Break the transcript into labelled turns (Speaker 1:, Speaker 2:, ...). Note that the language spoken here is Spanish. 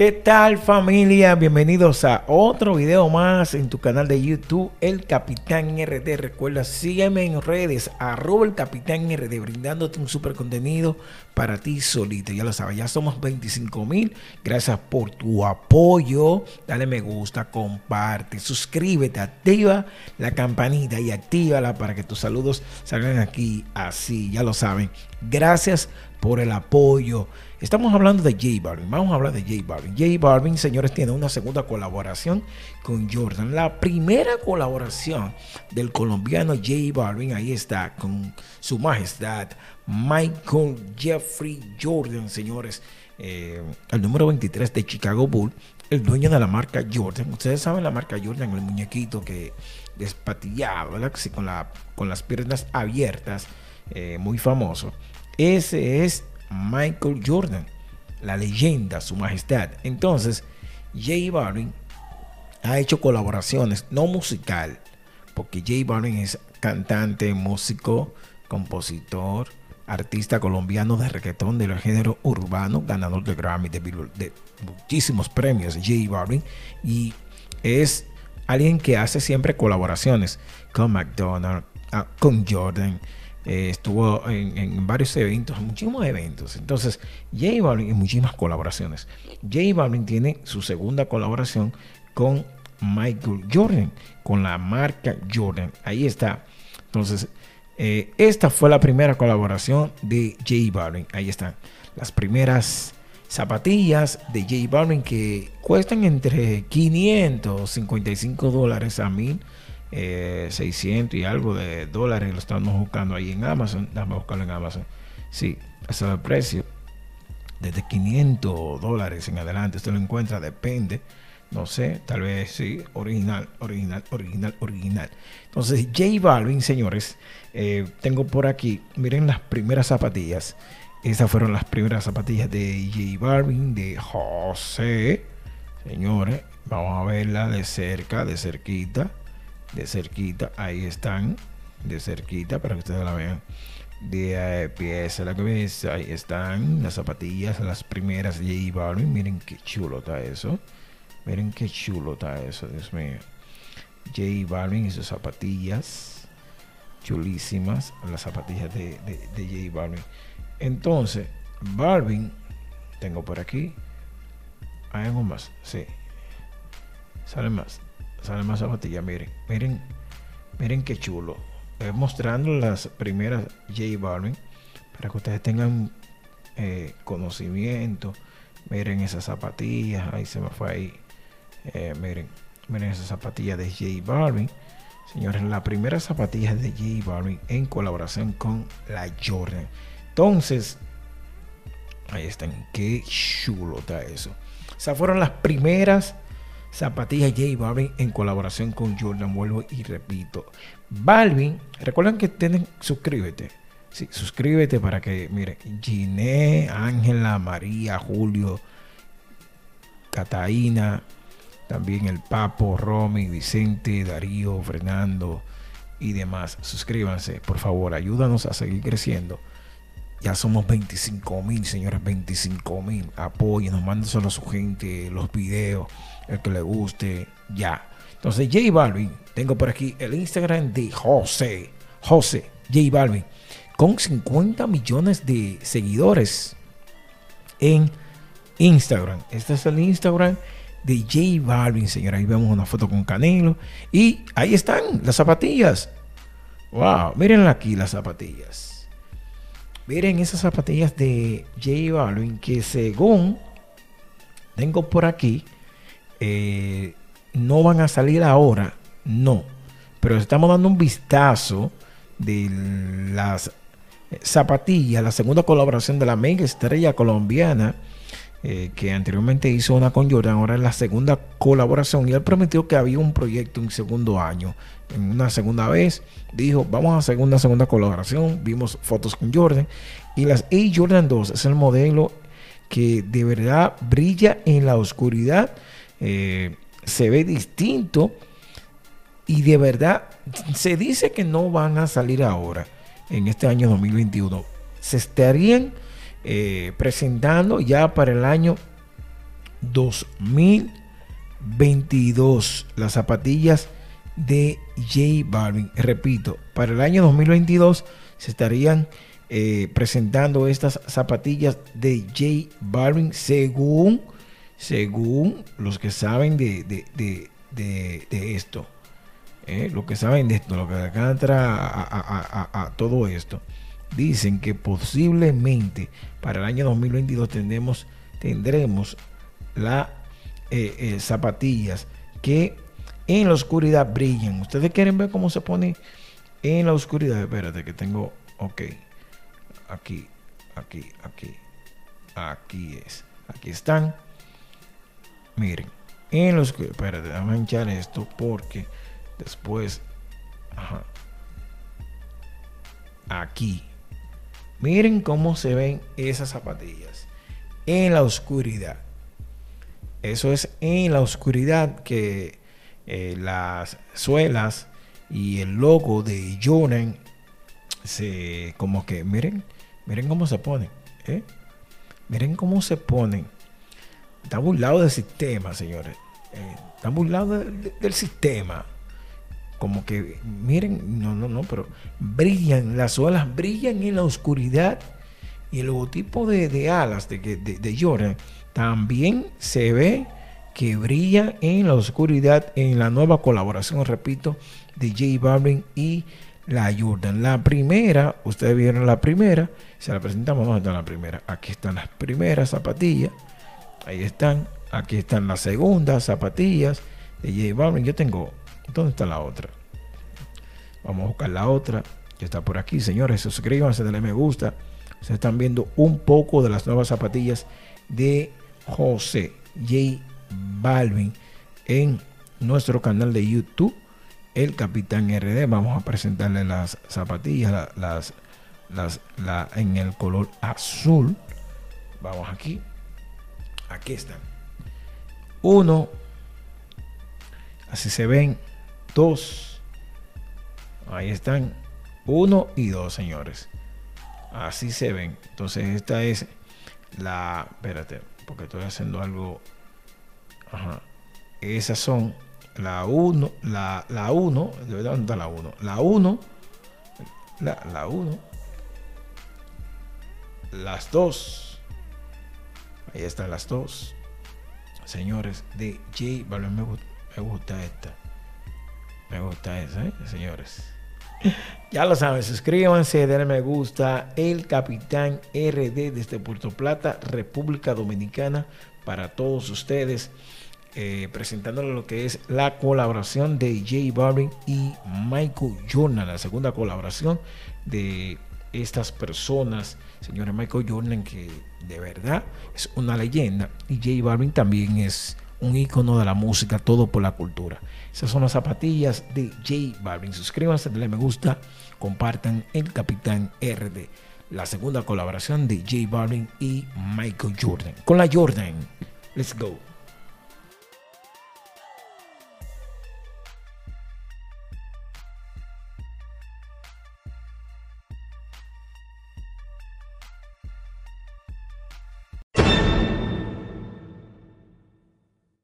Speaker 1: ¿Qué tal familia? Bienvenidos a otro video más en tu canal de YouTube, El Capitán RD. Recuerda, sígueme en redes, arroba el Capitán RD, brindándote un super contenido para ti solito. Ya lo sabes, ya somos 25 mil. Gracias por tu apoyo. Dale me gusta, comparte, suscríbete, activa la campanita y actívala para que tus saludos salgan aquí así. Ya lo saben. Gracias por el apoyo. Estamos hablando de J Balvin. Vamos a hablar de J Balvin. J Balvin, señores, tiene una segunda colaboración con Jordan. La primera colaboración del colombiano J Balvin, ahí está, con su majestad Michael Jeffrey Jordan, señores. Eh, el número 23 de Chicago Bull, el dueño de la marca Jordan. Ustedes saben la marca Jordan, el muñequito que despatillaba, con las piernas abiertas, eh, muy famoso. Ese es Michael Jordan, la leyenda, su majestad. Entonces, J Balvin ha hecho colaboraciones, no musical, porque J Balvin es cantante, músico, compositor, artista colombiano de reggaetón del género urbano, ganador de Grammy, de, muchísimos premios, J Balvin, y es alguien que hace siempre colaboraciones con McDonald's, ah, con Jordan, eh, estuvo en, varios eventos, muchísimos eventos. Entonces, J Balvin y muchísimas colaboraciones. J Balvin tiene su segunda colaboración con Michael Jordan, con la marca Jordan. Ahí está. Entonces, eh, esta fue la primera colaboración de J Balvin. Ahí están las primeras zapatillas de J Balvin que cuestan entre 555 dólares a 1000 600 eh, y algo de dólares lo estamos buscando ahí en Amazon. Déjame buscarlo en Amazon. Sí, ese es el precio. Desde 500 dólares en adelante usted lo encuentra, depende. No sé, tal vez sí, original, original, original, original. Entonces, J Balvin, señores, eh, tengo por aquí, miren las primeras zapatillas. Esas fueron las primeras zapatillas de J Balvin, de José. Señores, vamos a verla de cerca, de cerquita de cerquita, ahí están, de cerquita para que ustedes la vean. De pieza a la cabeza, ahí están las zapatillas, las primeras J Balvin. Miren qué chulo está eso. Miren qué chulo está eso, Dios mío. J Balvin y sus zapatillas chulísimas, las zapatillas de, de, J Balvin. Entonces, Balvin, tengo por aquí. Hay algo más, sí. Sale más sale más zapatilla, miren, miren, miren qué chulo. mostrando las primeras J Balvin para que ustedes tengan eh, conocimiento. Miren esas zapatillas, ahí se me fue ahí. Eh, miren, miren esas zapatillas de J Balvin. Señores, la primera zapatilla de J Balvin en colaboración con la Jordan. Entonces, ahí están. Qué chulo está eso. Esas fueron las primeras zapatillas J Balvin en colaboración con Jordan. Vuelvo y repito. Balvin, recuerden que tienen, suscríbete. Sí, suscríbete para que, mire, Giné, Ángela, María, Julio, Cataína, también el Papo, Romy, Vicente, Darío, Fernando y demás. Suscríbanse, por favor, ayúdanos a seguir creciendo. Ya somos 25 mil, señores, 25 mil. Apóyenos, mándenselo a su gente, los videos, el que le guste, ya. Entonces, J Balvin, tengo por aquí el Instagram de José, José, J Balvin, con 50 millones de seguidores en Instagram. Este es el Instagram de J Balvin, señora. Ahí vemos una foto con Canelo. Y ahí están las zapatillas. Wow, miren aquí las zapatillas. Miren esas zapatillas de J Balvin que según tengo por aquí, eh, no van a salir ahora, no. Pero estamos dando un vistazo de las zapatillas, la segunda colaboración de la mega estrella colombiana, eh, que anteriormente hizo una con Jordan, ahora es la segunda colaboración y él prometió que había un proyecto en segundo año en una segunda vez. Dijo, vamos a hacer una segunda colaboración. Vimos fotos con Jordan. Y las A Jordan 2 es el modelo que de verdad brilla en la oscuridad. Eh, se ve distinto. Y de verdad se dice que no van a salir ahora, en este año 2021. Se estarían eh, presentando ya para el año 2022. Las zapatillas de J Balvin. Repito, para el año 2022 se estarían eh, presentando estas zapatillas de J Balvin según, según los que saben de, de, esto. Eh, lo que saben de esto, lo que acá entra a, todo esto. Dicen que posiblemente para el año 2022 tendremos, tendremos las eh, zapatillas que en la oscuridad brillan. Ustedes quieren ver cómo se pone en la oscuridad. Espérate que tengo, ok. Aquí, aquí, aquí. Aquí es. Aquí están. Miren. En los que. Espérate, déjame manchar esto porque después. Ajá. Aquí. Miren cómo se ven esas zapatillas. En la oscuridad. Eso es en la oscuridad que eh, las suelas y el logo de Jordan se como que miren miren cómo se ponen ¿eh? miren cómo se ponen están burlados del sistema señores eh, están burlados del sistema como que miren no no no pero brillan las suelas brillan en la oscuridad y el logotipo de, alas de, de, de Jordan también se ve que brilla en la oscuridad en la nueva colaboración, repito, de J Balvin y la Jordan. La primera, ustedes vieron la primera, se la presentamos, ¿dónde está la primera? Aquí están las primeras zapatillas, ahí están, aquí están las segundas zapatillas de J Balvin. Yo tengo, ¿dónde está la otra? Vamos a buscar la otra, que está por aquí, señores, suscríbanse, denle me gusta. Se están viendo un poco de las nuevas zapatillas de José J Balvin en nuestro canal de YouTube, el Capitán RD. Vamos a presentarle las zapatillas, las, las, la, en el color azul. Vamos aquí. Aquí están. Uno. Así se ven. Dos. Ahí están. Uno y dos, señores. Así se ven. Entonces esta es la... Espérate, porque estoy haciendo algo Ajá. Esas son la 1, la 1, de verdad, ¿dónde está la 1? La 1, la 1, las 2, ahí están las 2, señores, de J Balvin, me, me, gusta esta, me gusta esa, ¿eh? señores. Ya lo saben, suscríbanse, denle me gusta. El Capitán RD desde Puerto Plata, República Dominicana, para todos ustedes. Eh, presentándole lo que es la colaboración de J Balvin y Michael Jordan, la segunda colaboración de estas personas, señores Michael Jordan, que de verdad es una leyenda, y J Balvin también es un icono de la música, todo por la cultura. Esas son las zapatillas de J Balvin. Suscríbanse, denle me gusta, compartan el Capitán RD, la segunda colaboración de J Balvin y Michael Jordan. Con la Jordan, let's go.